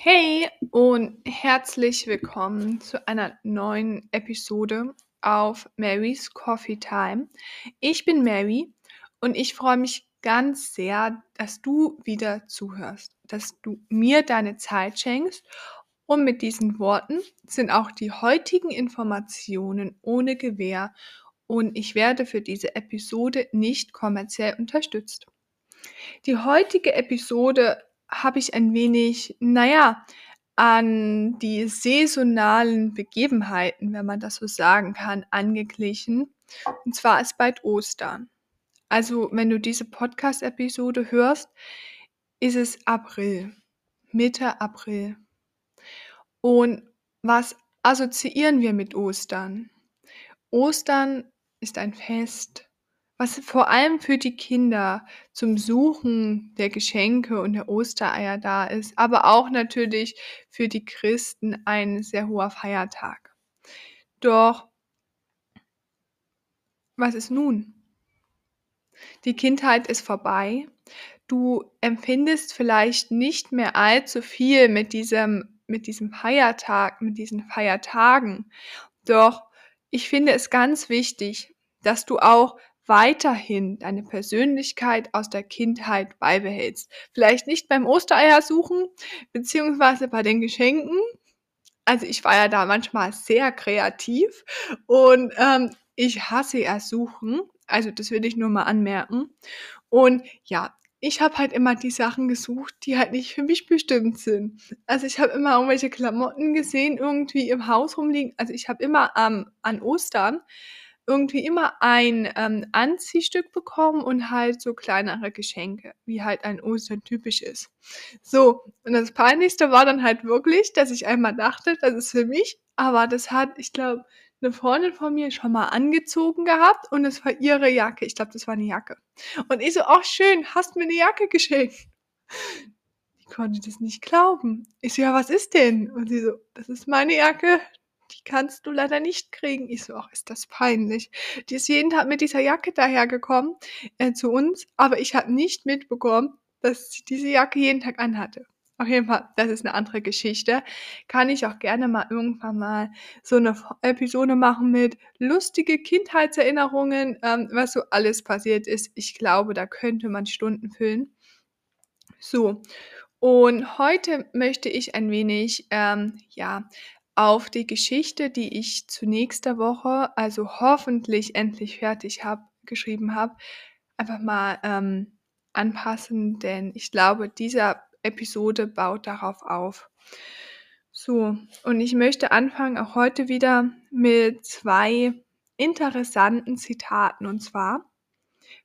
Hey und herzlich willkommen zu einer neuen Episode auf Mary's Coffee Time. Ich bin Mary und ich freue mich ganz sehr, dass du wieder zuhörst, dass du mir deine Zeit schenkst. Und mit diesen Worten sind auch die heutigen Informationen ohne Gewähr und ich werde für diese Episode nicht kommerziell unterstützt. Die heutige Episode habe ich ein wenig, naja, an die saisonalen Begebenheiten, wenn man das so sagen kann, angeglichen. Und zwar ist bald Ostern. Also, wenn du diese Podcast-Episode hörst, ist es April, Mitte April. Und was assoziieren wir mit Ostern? Ostern ist ein Fest, was vor allem für die Kinder zum Suchen der Geschenke und der Ostereier da ist, aber auch natürlich für die Christen ein sehr hoher Feiertag. Doch was ist nun? Die Kindheit ist vorbei. Du empfindest vielleicht nicht mehr allzu viel mit diesem, mit diesem Feiertag, mit diesen Feiertagen. Doch ich finde es ganz wichtig, dass du auch weiterhin deine Persönlichkeit aus der Kindheit beibehältst. Vielleicht nicht beim Ostereier suchen, beziehungsweise bei den Geschenken. Also ich war ja da manchmal sehr kreativ und ähm, ich hasse ersuchen. Also das will ich nur mal anmerken. Und ja, ich habe halt immer die Sachen gesucht, die halt nicht für mich bestimmt sind. Also ich habe immer irgendwelche Klamotten gesehen, irgendwie im Haus rumliegen. Also ich habe immer ähm, an Ostern irgendwie immer ein ähm, Anziehstück bekommen und halt so kleinere Geschenke, wie halt ein Ostern typisch ist. So, und das Peinlichste war dann halt wirklich, dass ich einmal dachte, das ist für mich, aber das hat, ich glaube, eine Freundin von mir schon mal angezogen gehabt und es war ihre Jacke. Ich glaube, das war eine Jacke. Und ich so, ach schön, hast mir eine Jacke geschenkt. Ich konnte das nicht glauben. Ich so, ja, was ist denn? Und sie so, das ist meine Jacke, die kannst du leider nicht kriegen. Ich so, ach, ist das peinlich. Die ist jeden Tag mit dieser Jacke dahergekommen äh, zu uns, aber ich habe nicht mitbekommen, dass sie diese Jacke jeden Tag anhatte. Auf jeden Fall, das ist eine andere Geschichte. Kann ich auch gerne mal irgendwann mal so eine Episode machen mit lustige Kindheitserinnerungen, ähm, was so alles passiert ist. Ich glaube, da könnte man Stunden füllen. So, und heute möchte ich ein wenig, ähm, ja, auf die Geschichte, die ich zu nächster Woche, also hoffentlich endlich fertig habe, geschrieben habe, einfach mal ähm, anpassen, denn ich glaube, diese Episode baut darauf auf. So, und ich möchte anfangen auch heute wieder mit zwei interessanten Zitaten und zwar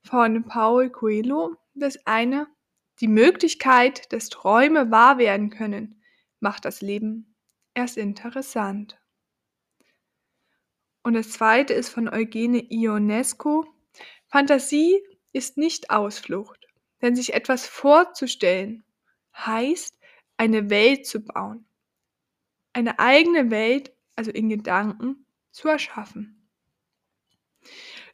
von Paul Coelho. Das eine, die Möglichkeit, dass Träume wahr werden können, macht das Leben erst interessant. Und das zweite ist von Eugene Ionesco. Fantasie ist nicht Ausflucht, denn sich etwas vorzustellen heißt, eine Welt zu bauen. Eine eigene Welt, also in Gedanken, zu erschaffen.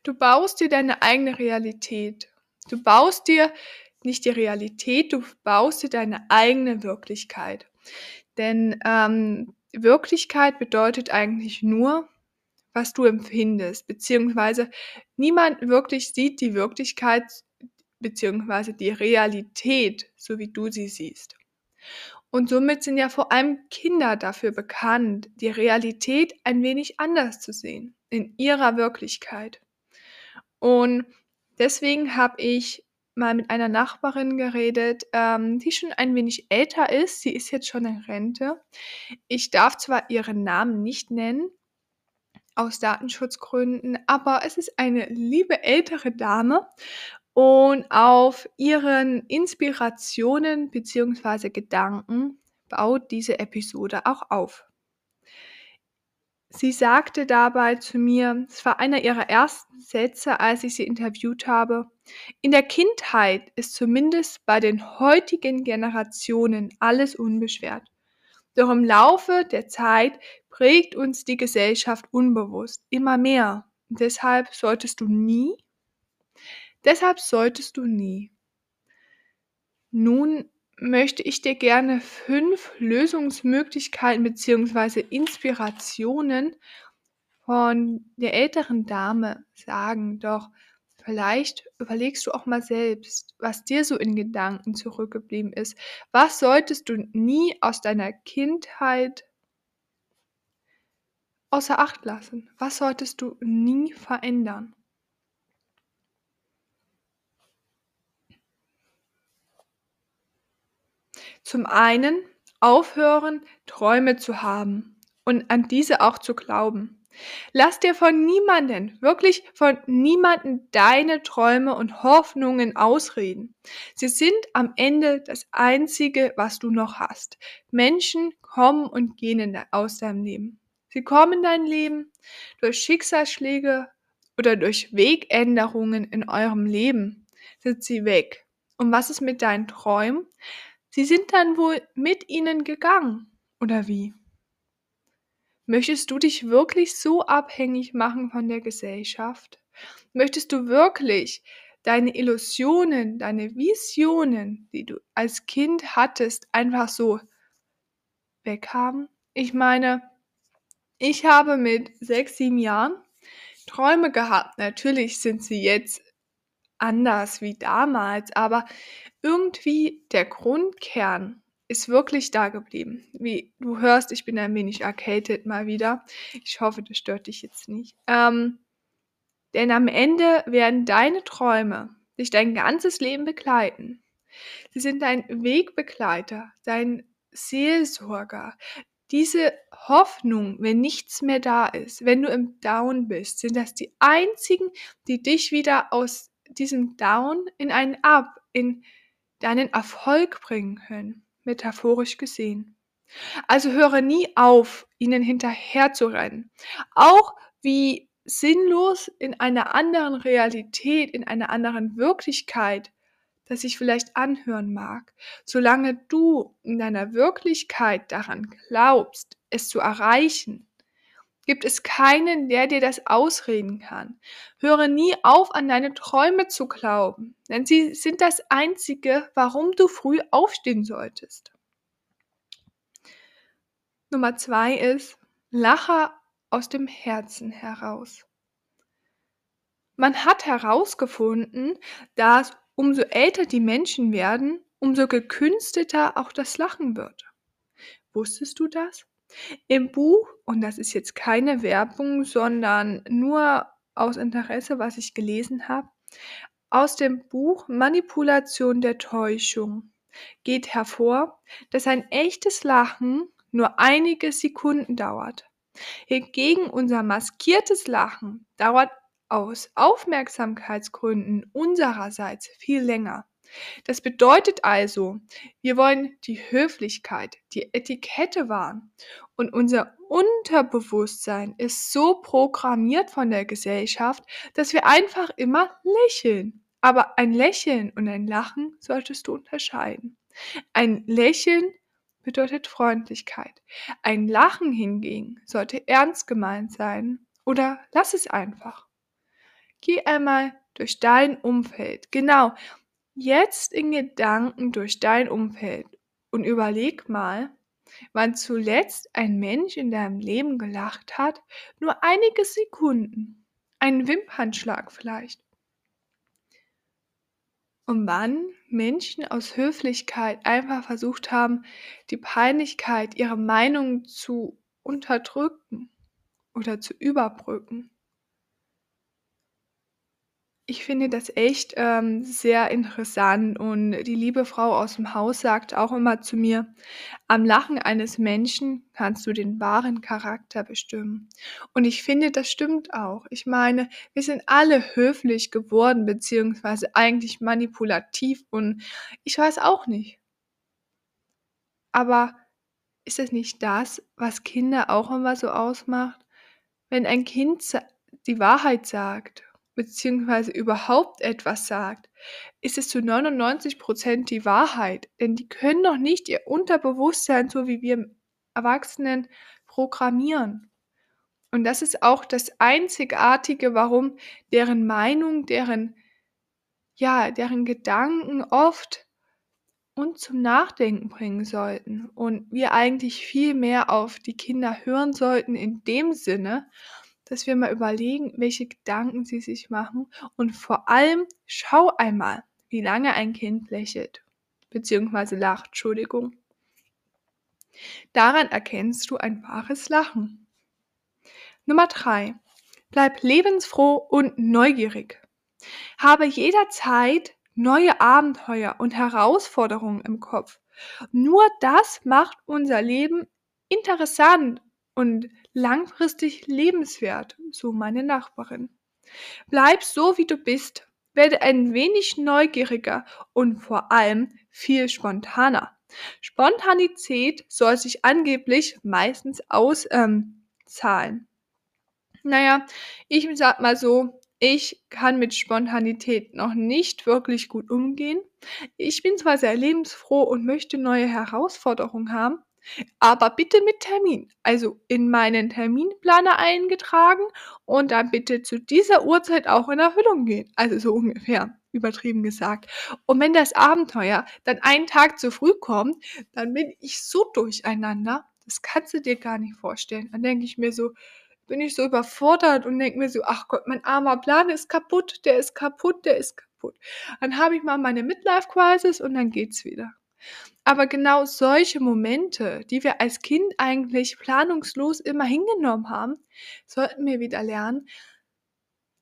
Du baust dir deine eigene Realität. Du baust dir nicht die Realität, du baust dir deine eigene Wirklichkeit. Denn ähm, Wirklichkeit bedeutet eigentlich nur, was du empfindest, beziehungsweise niemand wirklich sieht die Wirklichkeit beziehungsweise die Realität, so wie du sie siehst. Und somit sind ja vor allem Kinder dafür bekannt, die Realität ein wenig anders zu sehen, in ihrer Wirklichkeit. Und deswegen habe ich mal mit einer Nachbarin geredet, ähm, die schon ein wenig älter ist. Sie ist jetzt schon in Rente. Ich darf zwar ihren Namen nicht nennen, aus Datenschutzgründen, aber es ist eine liebe ältere Dame und auf ihren Inspirationen bzw. Gedanken baut diese Episode auch auf. Sie sagte dabei zu mir, es war einer ihrer ersten Sätze, als ich sie interviewt habe, in der Kindheit ist zumindest bei den heutigen Generationen alles unbeschwert. Doch im Laufe der Zeit prägt uns die Gesellschaft unbewusst immer mehr. Und deshalb solltest du nie, deshalb solltest du nie nun möchte ich dir gerne 5 Lösungsmöglichkeiten beziehungsweise Inspirationen von der älteren Dame sagen. Doch vielleicht überlegst du auch mal selbst, was dir so in Gedanken zurückgeblieben ist. Was solltest du nie aus deiner Kindheit außer Acht lassen? Was solltest du nie verändern? Zum einen aufhören, Träume zu haben und an diese auch zu glauben. Lass dir von niemanden, wirklich von niemanden deine Träume und Hoffnungen ausreden. Sie sind am Ende das Einzige, was du noch hast. Menschen kommen und gehen aus deinem Leben. Sie kommen in dein Leben durch Schicksalsschläge oder durch Wegänderungen in eurem Leben sind sie weg. Und was ist mit deinen Träumen? Sie sind dann wohl mit ihnen gegangen, oder wie? Möchtest du dich wirklich so abhängig machen von der Gesellschaft? Möchtest du wirklich deine Illusionen, deine Visionen, die du als Kind hattest, einfach so weghaben? Ich meine, ich habe mit sechs, sieben Jahren Träume gehabt. Natürlich sind sie jetzt anders wie damals, aber irgendwie der Grundkern ist wirklich da geblieben. Wie du hörst, ich bin ein wenig erkältet mal wieder. Ich hoffe, das stört dich jetzt nicht. Ähm, denn am Ende werden deine Träume dich dein ganzes Leben begleiten. Sie sind dein Wegbegleiter, dein Seelsorger. Diese Hoffnung, wenn nichts mehr da ist, wenn du im Down bist, sind das die einzigen, die dich wieder aus diesem Down in einen Up, in deinen Erfolg bringen können metaphorisch gesehen. Also höre nie auf, ihnen hinterherzurennen. Auch wie sinnlos in einer anderen Realität, in einer anderen Wirklichkeit, das sich vielleicht anhören mag. Solange du in deiner Wirklichkeit daran glaubst, es zu erreichen, gibt es keinen, der dir das ausreden kann. Höre nie auf, an deine Träume zu glauben, denn sie sind das Einzige, warum du früh aufstehen solltest. Nummer zwei ist, lache aus dem Herzen heraus. Man hat herausgefunden, dass umso älter die Menschen werden, umso gekünsteter auch das Lachen wird. Wusstest du das? Im Buch, und das ist jetzt keine Werbung, sondern nur aus Interesse, was ich gelesen habe, aus dem Buch Manipulation der Täuschung geht hervor, dass ein echtes Lachen nur einige Sekunden dauert. Hingegen unser maskiertes Lachen dauert aus Aufmerksamkeitsgründen unsererseits viel länger. Das bedeutet also, wir wollen die Höflichkeit, die Etikette wahren und unser Unterbewusstsein ist so programmiert von der Gesellschaft, dass wir einfach immer lächeln. Aber ein Lächeln und ein Lachen solltest du unterscheiden. Ein Lächeln bedeutet Freundlichkeit. Ein Lachen hingegen sollte ernst gemeint sein oder lass es einfach. Geh einmal durch dein Umfeld. Genau, jetzt in Gedanken durch dein Umfeld und überleg mal, wann zuletzt ein Mensch in deinem Leben gelacht hat, nur einige Sekunden, einen Wimpernschlag vielleicht. Und wann Menschen aus Höflichkeit einfach versucht haben, die Peinlichkeit, ihre Meinung zu unterdrücken oder zu überbrücken ich finde das echt, ähm, sehr interessant und die liebe Frau aus dem Haus sagt auch immer zu mir: „Am Lachen eines Menschen kannst du den wahren Charakter bestimmen.“ Und ich finde, das stimmt auch. Ich meine, wir sind alle höflich geworden beziehungsweise eigentlich manipulativ und ich weiß auch nicht. Aber ist es nicht das, was Kinder auch immer so ausmacht? Wenn ein Kind die Wahrheit sagt beziehungsweise überhaupt etwas sagt, ist es zu 99% die Wahrheit. Denn die können doch nicht ihr Unterbewusstsein, so wie wir Erwachsenen, programmieren. Und das ist auch das Einzigartige, warum deren Meinung, deren, ja, deren Gedanken oft uns zum Nachdenken bringen sollten und wir eigentlich viel mehr auf die Kinder hören sollten in dem Sinne, dass wir mal überlegen, welche Gedanken sie sich machen und vor allem schau einmal, wie lange ein Kind lächelt, beziehungsweise lacht, Entschuldigung. Daran erkennst du ein wahres Lachen. Nummer drei: Bleib lebensfroh und neugierig. Habe jederzeit neue Abenteuer und Herausforderungen im Kopf. Nur das macht unser Leben interessant und langfristig lebenswert, so meine Nachbarin. Bleib so, wie du bist. Werde ein wenig neugieriger und vor allem viel spontaner. Spontanität soll sich angeblich meistens auszahlen. Ähm, naja, ich sag mal so, ich kann mit Spontanität noch nicht wirklich gut umgehen. Ich bin zwar sehr lebensfroh und möchte neue Herausforderungen haben, aber bitte mit Termin. Also in meinen Terminplaner eingetragen und dann bitte zu dieser Uhrzeit auch in Erfüllung gehen. Also so ungefähr, übertrieben gesagt. Und wenn das Abenteuer dann einen Tag zu früh kommt, dann bin ich so durcheinander. Das kannst du dir gar nicht vorstellen. Dann denke ich mir so, bin ich so überfordert und denke mir so, ach Gott, mein armer Plan ist kaputt, der ist kaputt, der ist kaputt. Dann habe ich mal meine Midlife-Crisis und dann geht's wieder. Aber genau solche Momente, die wir als Kind eigentlich planungslos immer hingenommen haben, sollten wir wieder lernen,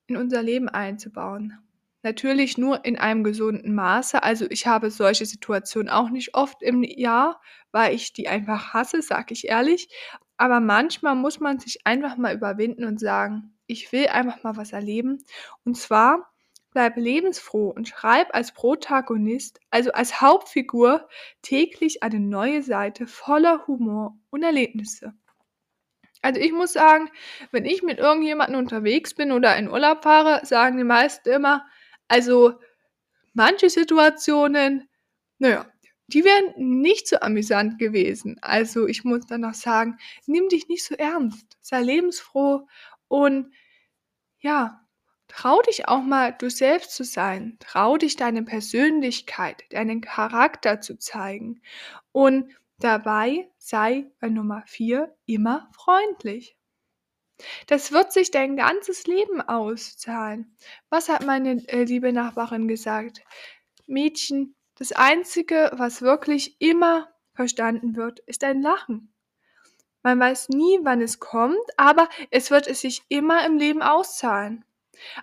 in unser Leben einzubauen. Natürlich nur in einem gesunden Maße. Also ich habe solche Situationen auch nicht oft im Jahr, weil ich die einfach hasse, sag ich ehrlich. Aber manchmal muss man sich einfach mal überwinden und sagen, ich will einfach mal was erleben. Und zwar bleib lebensfroh und schreib als Protagonist, also als Hauptfigur, täglich eine neue Seite voller Humor und Erlebnisse. Also ich muss sagen, wenn ich mit irgendjemandem unterwegs bin oder in Urlaub fahre, sagen die meisten immer, also manche Situationen, naja, die wären nicht so amüsant gewesen. Also ich muss dann noch sagen, nimm dich nicht so ernst, sei lebensfroh und ja, trau dich auch mal du selbst zu sein. Trau dich deine Persönlichkeit, deinen Charakter zu zeigen. Und dabei sei bei Nummer vier immer freundlich. Das wird sich dein ganzes Leben auszahlen. Was hat meine äh, liebe Nachbarin gesagt? Mädchen, das Einzige, was wirklich immer verstanden wird, ist ein Lachen. Man weiß nie, wann es kommt, aber es wird es sich immer im Leben auszahlen.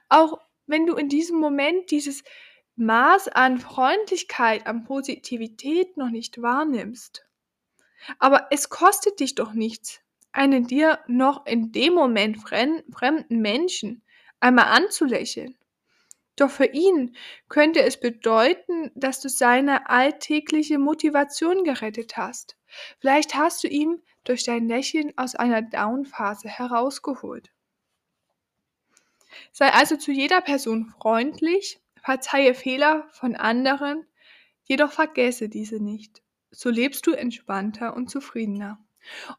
Auch wenn du in diesem Moment dieses Maß an Freundlichkeit, an Positivität noch nicht wahrnimmst. Aber es kostet dich doch nichts, einen dir noch in dem Moment fremden Menschen einmal anzulächeln. Doch für ihn könnte es bedeuten, dass du seine alltägliche Motivation gerettet hast. Vielleicht hast du ihn durch dein Lächeln aus einer Downphase herausgeholt. Sei also zu jeder Person freundlich, verzeihe Fehler von anderen, jedoch vergesse diese nicht. So lebst du entspannter und zufriedener.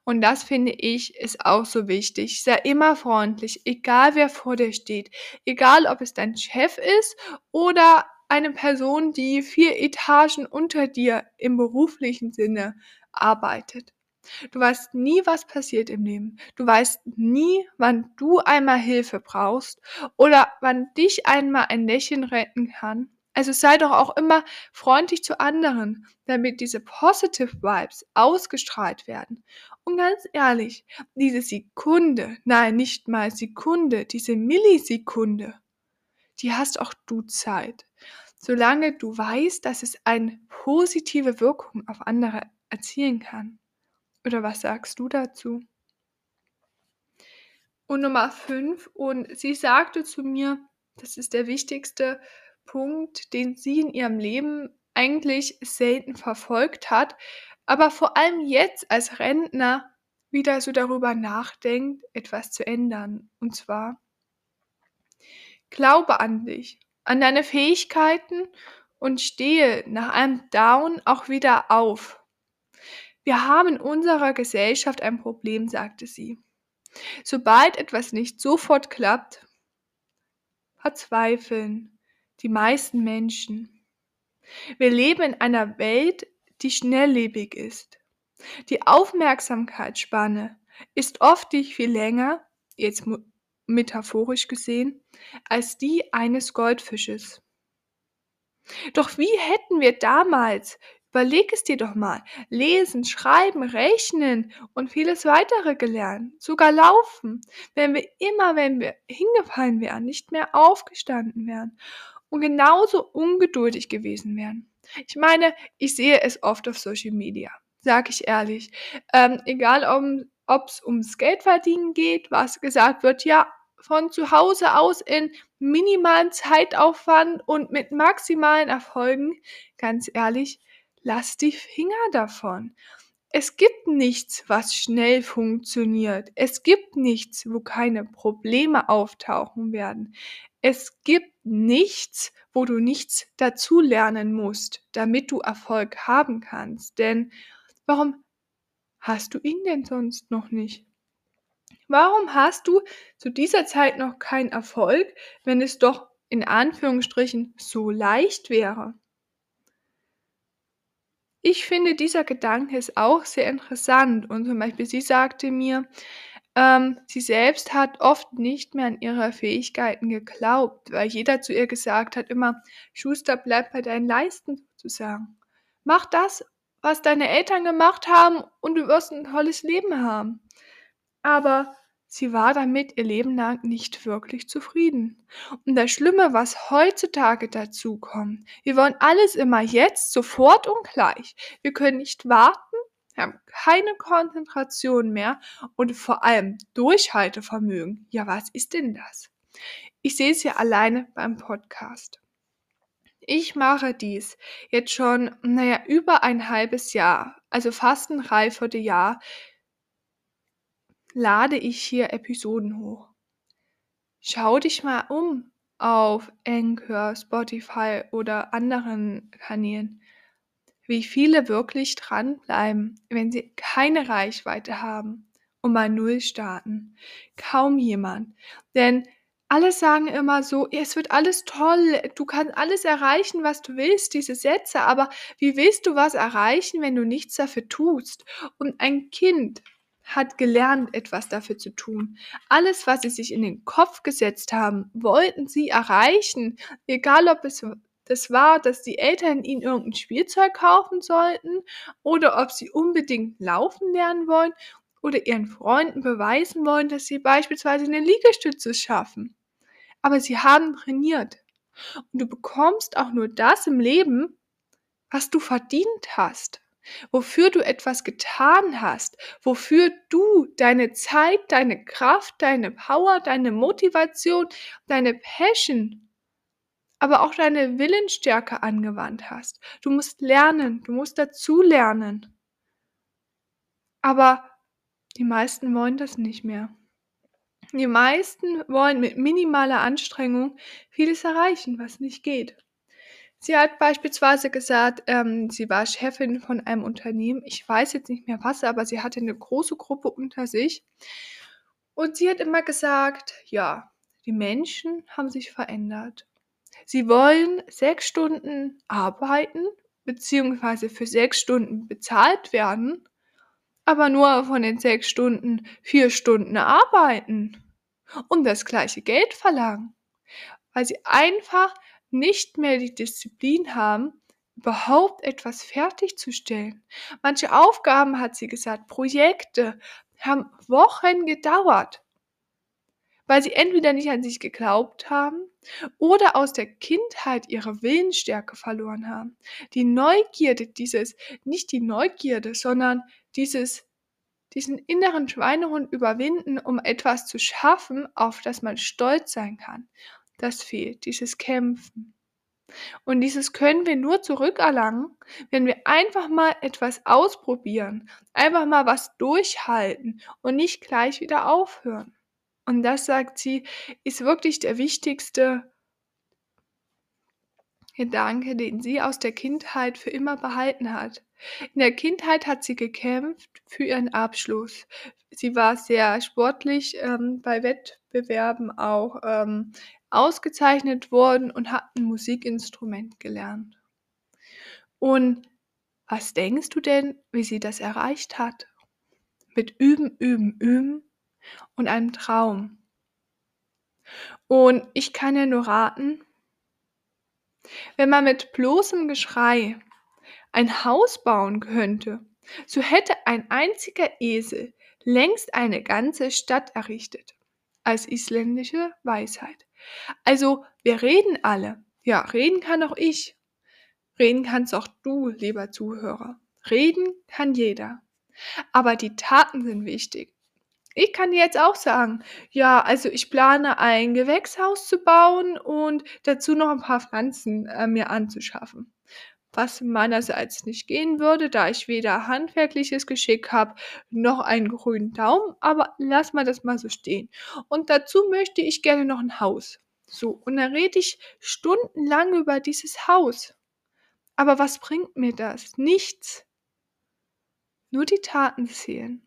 Und das finde ich ist auch so wichtig. Sei immer freundlich, egal wer vor dir steht. Egal ob es dein Chef ist oder eine Person, die vier Etagen unter dir im beruflichen Sinne arbeitet. Du weißt nie, was passiert im Leben. Du weißt nie, wann du einmal Hilfe brauchst oder wann dich einmal ein Lächeln retten kann also sei doch auch immer freundlich zu anderen, damit diese Positive Vibes ausgestrahlt werden. Und ganz ehrlich, diese Sekunde, nein, nicht mal Sekunde, diese Millisekunde, die hast auch du Zeit. Solange du weißt, dass es eine positive Wirkung auf andere erzielen kann. Oder was sagst du dazu? Und Nummer fünf, und sie sagte zu mir, das ist der wichtigste Punkt, den sie in ihrem Leben eigentlich selten verfolgt hat, aber vor allem jetzt als Rentner wieder so darüber nachdenkt, etwas zu ändern. Und zwar, glaube an dich, an deine Fähigkeiten und stehe nach einem Down auch wieder auf. Wir haben in unserer Gesellschaft ein Problem, sagte sie. Sobald etwas nicht sofort klappt, verzweifeln, die meisten Menschen. Wir leben in einer Welt, die schnelllebig ist. Die Aufmerksamkeitsspanne ist oft nicht viel länger, jetzt metaphorisch gesehen, als die eines Goldfisches. Doch wie hätten wir damals, überleg es dir doch mal, lesen, schreiben, rechnen und vieles weitere gelernt, sogar laufen, wenn wir immer, wenn wir hingefallen wären, nicht mehr aufgestanden wären und genauso ungeduldig gewesen wären. Ich meine, ich sehe es oft auf Social Media, sag ich ehrlich. Ähm, egal ob es ums Geldverdienen geht, was gesagt wird, ja, von zu Hause aus in minimalen Zeitaufwand und mit maximalen Erfolgen, ganz ehrlich, lass die Finger davon. Es gibt nichts, was schnell funktioniert. Es gibt nichts, wo keine Probleme auftauchen werden. Es gibt nichts, wo du nichts dazulernen musst, damit du Erfolg haben kannst. Denn warum hast du ihn denn sonst noch nicht? Warum hast du zu dieser Zeit noch keinen Erfolg, wenn es doch in Anführungsstrichen so leicht wäre? Ich finde, dieser Gedanke ist auch sehr interessant und zum Beispiel sie sagte mir, ähm, sie selbst hat oft nicht mehr an ihre Fähigkeiten geglaubt, weil jeder zu ihr gesagt hat immer, Schuster, bleib bei deinen Leisten sozusagen. Mach das, was deine Eltern gemacht haben und du wirst ein tolles Leben haben aber sie war damit ihr Leben lang nicht wirklich zufrieden. Und das Schlimme, was heutzutage dazu kommt, wir wollen alles immer jetzt, sofort und gleich. Wir können nicht warten, haben keine Konzentration mehr und vor allem Durchhaltevermögen. Ja, was ist denn das? Ich sehe es ja alleine beim Podcast. Ich mache dies jetzt schon, naja, über ein halbes Jahr, also fast ein Dreivierteljahr, lade ich hier Episoden hoch. Schau dich mal um auf Anchor, Spotify oder anderen Kanälen, wie viele wirklich dranbleiben, wenn sie keine Reichweite haben und mal null starten. Kaum jemand. Denn alle sagen immer so, es wird alles toll, du kannst alles erreichen, was du willst, diese Sätze, aber wie willst du was erreichen, wenn du nichts dafür tust? Und ein Kind hat gelernt, etwas dafür zu tun. Alles, was sie sich in den Kopf gesetzt haben, wollten sie erreichen. Egal, ob es das war, dass die Eltern ihnen irgendein Spielzeug kaufen sollten oder ob sie unbedingt laufen lernen wollen oder ihren Freunden beweisen wollen, dass sie beispielsweise eine Liegestütze schaffen. Aber sie haben trainiert. Und du bekommst auch nur das im Leben, was du verdient hast wofür du etwas getan hast, wofür du deine Zeit, deine Kraft, deine Power, deine Motivation, deine Passion, aber auch deine Willensstärke angewandt hast. Du musst lernen, du musst dazu lernen. Aber die meisten wollen das nicht mehr. Die meisten wollen mit minimaler Anstrengung vieles erreichen, was nicht geht. Sie hat beispielsweise gesagt, ähm, sie war Chefin von einem Unternehmen. Ich weiß jetzt nicht mehr was, aber sie hatte eine große Gruppe unter sich. Und sie hat immer gesagt, ja, die Menschen haben sich verändert. Sie wollen sechs Stunden arbeiten, beziehungsweise für sechs Stunden bezahlt werden, aber nur von den sechs Stunden vier Stunden arbeiten und das gleiche Geld verlangen, weil sie einfach nicht mehr die Disziplin haben, überhaupt etwas fertigzustellen. Manche Aufgaben, hat sie gesagt, Projekte haben Wochen gedauert, weil sie entweder nicht an sich geglaubt haben oder aus der Kindheit ihre Willensstärke verloren haben. Die Neugierde, dieses, nicht die Neugierde, sondern dieses, diesen inneren Schweinehund überwinden, um etwas zu schaffen, auf das man stolz sein kann das fehlt, dieses Kämpfen. Und dieses können wir nur zurückerlangen, wenn wir einfach mal etwas ausprobieren, einfach mal was durchhalten und nicht gleich wieder aufhören. Und das, sagt sie, ist wirklich der wichtigste Gedanke, den sie aus der Kindheit für immer behalten hat. In der Kindheit hat sie gekämpft für ihren Abschluss. Sie war sehr sportlich ähm, bei Wettbewerben auch ähm, ausgezeichnet worden und hat ein Musikinstrument gelernt. Und was denkst du denn, wie sie das erreicht hat? Mit Üben, Üben, Üben und einem Traum. Und ich kann dir nur raten, wenn man mit bloßem Geschrei ein Haus bauen könnte, so hätte ein einziger Esel längst eine ganze Stadt errichtet, als isländische Weisheit. Also, wir reden alle. Ja, reden kann auch ich. Reden kannst auch du, lieber Zuhörer. Reden kann jeder. Aber die Taten sind wichtig. Ich kann dir jetzt auch sagen, ja, also ich plane ein Gewächshaus zu bauen und dazu noch ein paar Pflanzen äh, mir anzuschaffen was meinerseits nicht gehen würde, da ich weder handwerkliches Geschick habe noch einen grünen Daumen, aber lass mal das mal so stehen. Und dazu möchte ich gerne noch ein Haus. So, und dann rede ich stundenlang über dieses Haus. Aber was bringt mir das? Nichts. Nur die Taten zählen.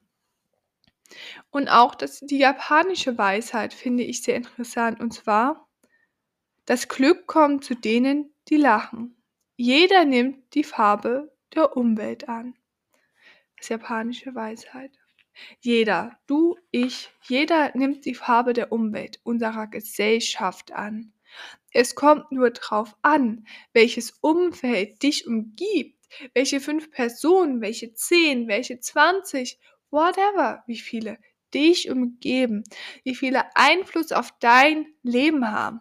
Und auch das, die japanische Weisheit finde ich sehr interessant. Und zwar, das Glück kommt zu denen, die lachen. Jeder nimmt die Farbe der Umwelt an. Das japanische Weisheit. Jeder, du, ich, jeder nimmt die Farbe der Umwelt, unserer Gesellschaft an. Es kommt nur drauf an, welches Umfeld dich umgibt, welche fünf Personen, welche zehn, welche zwanzig, whatever, wie viele dich umgeben, wie viele Einfluss auf dein Leben haben.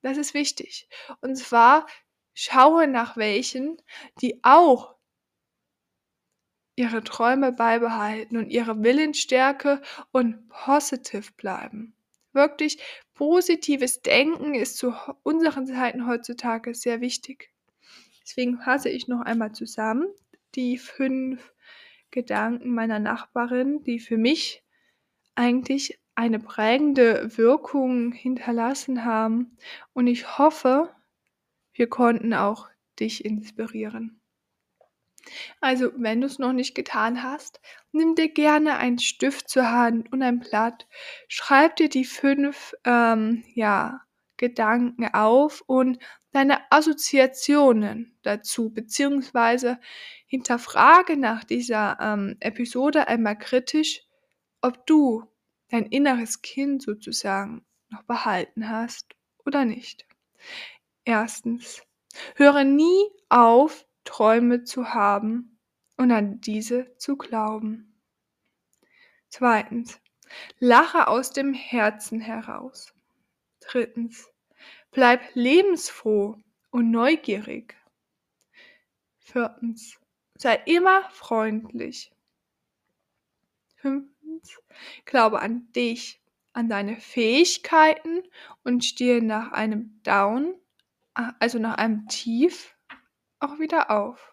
Das ist wichtig. Und zwar Schaue nach welchen, die auch ihre Träume beibehalten und ihre Willensstärke und positiv bleiben. Wirklich positives Denken ist zu unseren Zeiten heutzutage sehr wichtig. Deswegen fasse ich noch einmal zusammen die fünf Gedanken meiner Nachbarin, die für mich eigentlich eine prägende Wirkung hinterlassen haben. Und ich hoffe, wir konnten auch dich inspirieren. Also, wenn du es noch nicht getan hast, nimm dir gerne einen Stift zur Hand und ein Blatt, schreib dir die fünf ähm, ja, Gedanken auf und deine Assoziationen dazu, beziehungsweise hinterfrage nach dieser ähm, Episode einmal kritisch, ob du dein inneres Kind sozusagen noch behalten hast oder nicht. Erstens, höre nie auf, Träume zu haben und an diese zu glauben. Zweitens, lache aus dem Herzen heraus. Drittens, bleib lebensfroh und neugierig. Viertens, sei immer freundlich. Fünftens, glaube an dich, an deine Fähigkeiten und stehe nach einem Down also nach einem Tief, auch wieder auf.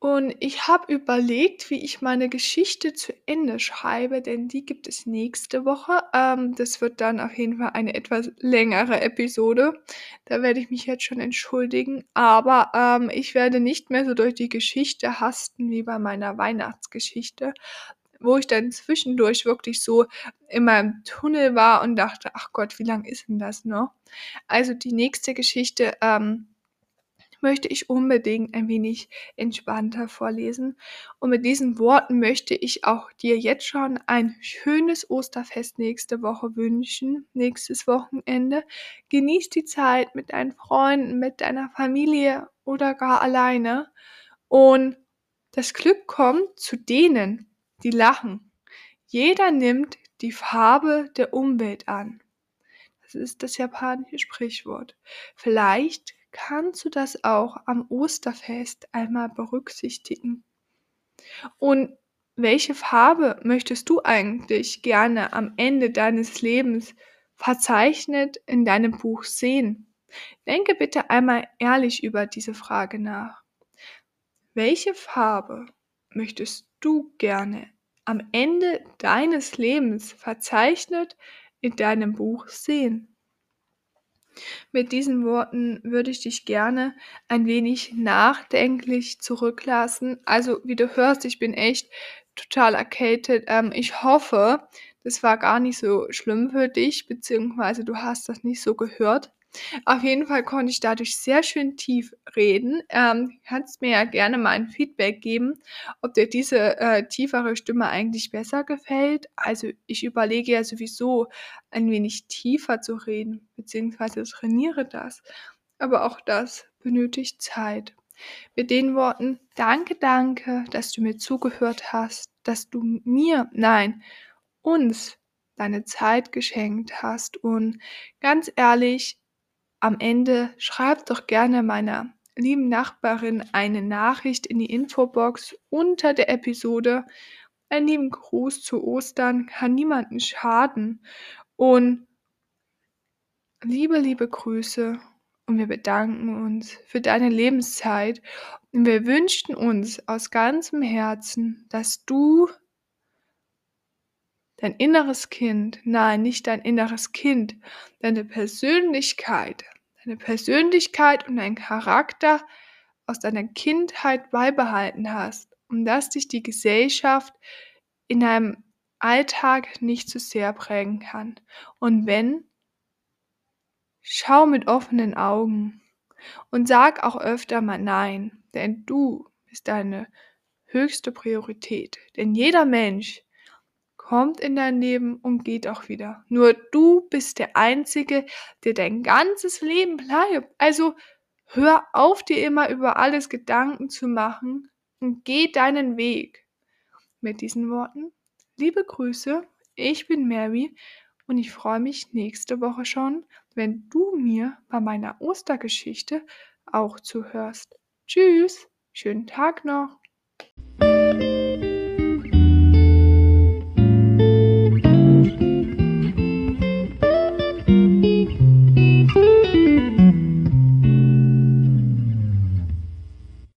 Und ich habe überlegt, wie ich meine Geschichte zu Ende schreibe, denn die gibt es nächste Woche. Ähm, das wird dann auf jeden Fall eine etwas längere Episode. Da werde ich mich jetzt schon entschuldigen. Aber ähm, ich werde nicht mehr so durch die Geschichte hasten wie bei meiner Weihnachtsgeschichte, wo ich dann zwischendurch wirklich so in meinem Tunnel war und dachte, ach Gott, wie lang ist denn das noch? Also die nächste Geschichte ähm, möchte ich unbedingt ein wenig entspannter vorlesen. Und mit diesen Worten möchte ich auch dir jetzt schon ein schönes Osterfest nächste Woche wünschen, nächstes Wochenende. Genieß die Zeit mit deinen Freunden, mit deiner Familie oder gar alleine. Und das Glück kommt zu denen, die lachen. Jeder nimmt die Farbe der Umwelt an. Das ist das japanische Sprichwort. Vielleicht kannst du das auch am Osterfest einmal berücksichtigen. Und welche Farbe möchtest du eigentlich gerne am Ende deines Lebens verzeichnet in deinem Buch sehen? Denke bitte einmal ehrlich über diese Frage nach. Welche Farbe möchtest du gerne am Ende deines Lebens verzeichnet in deinem Buch sehen? Mit diesen Worten würde ich dich gerne ein wenig nachdenklich zurücklassen. Also, wie du hörst, ich bin echt total erkältet. Ähm, ich hoffe, das war gar nicht so schlimm für dich, beziehungsweise du hast das nicht so gehört. Auf jeden Fall konnte ich dadurch sehr schön tief reden. Ähm, kannst mir ja gerne mal ein Feedback geben, ob dir diese, äh, tiefere Stimme eigentlich besser gefällt. Also, ich überlege ja sowieso, ein wenig tiefer zu reden, beziehungsweise trainiere das. Aber auch das benötigt Zeit. Mit den Worten: „Danke, danke, dass du mir zugehört hast, dass du mir nein, uns deine Zeit geschenkt hast.“ Und ganz ehrlich, am Ende schreib doch gerne meiner lieben Nachbarin eine Nachricht in die Infobox unter der Episode. Einen lieben Gruß zu Ostern kann niemandem schaden. Und liebe, liebe Grüße und wir bedanken uns für deine Lebenszeit und wir wünschen uns aus ganzem Herzen, dass du dein inneres Kind nein, nicht dein inneres Kind, deine Persönlichkeit deine Persönlichkeit und dein Charakter aus deiner Kindheit beibehalten hast und dass dich die Gesellschaft in deinem Alltag nicht zu sehr prägen kann. Und wenn, schau mit offenen Augen und sag auch öfter mal nein, denn du bist deine höchste Priorität. Denn jeder Mensch kommt in dein Leben und geht auch wieder. Nur du bist der Einzige, der dein ganzes Leben bleibt. Also hör auf, dir immer über alles Gedanken zu machen und geh deinen Weg. Mit diesen Worten, liebe Grüße, ich bin Mary und ich freue mich nächste Woche schon, wenn du mir bei meiner Ostergeschichte auch zuhörst. Tschüss, schönen Tag noch.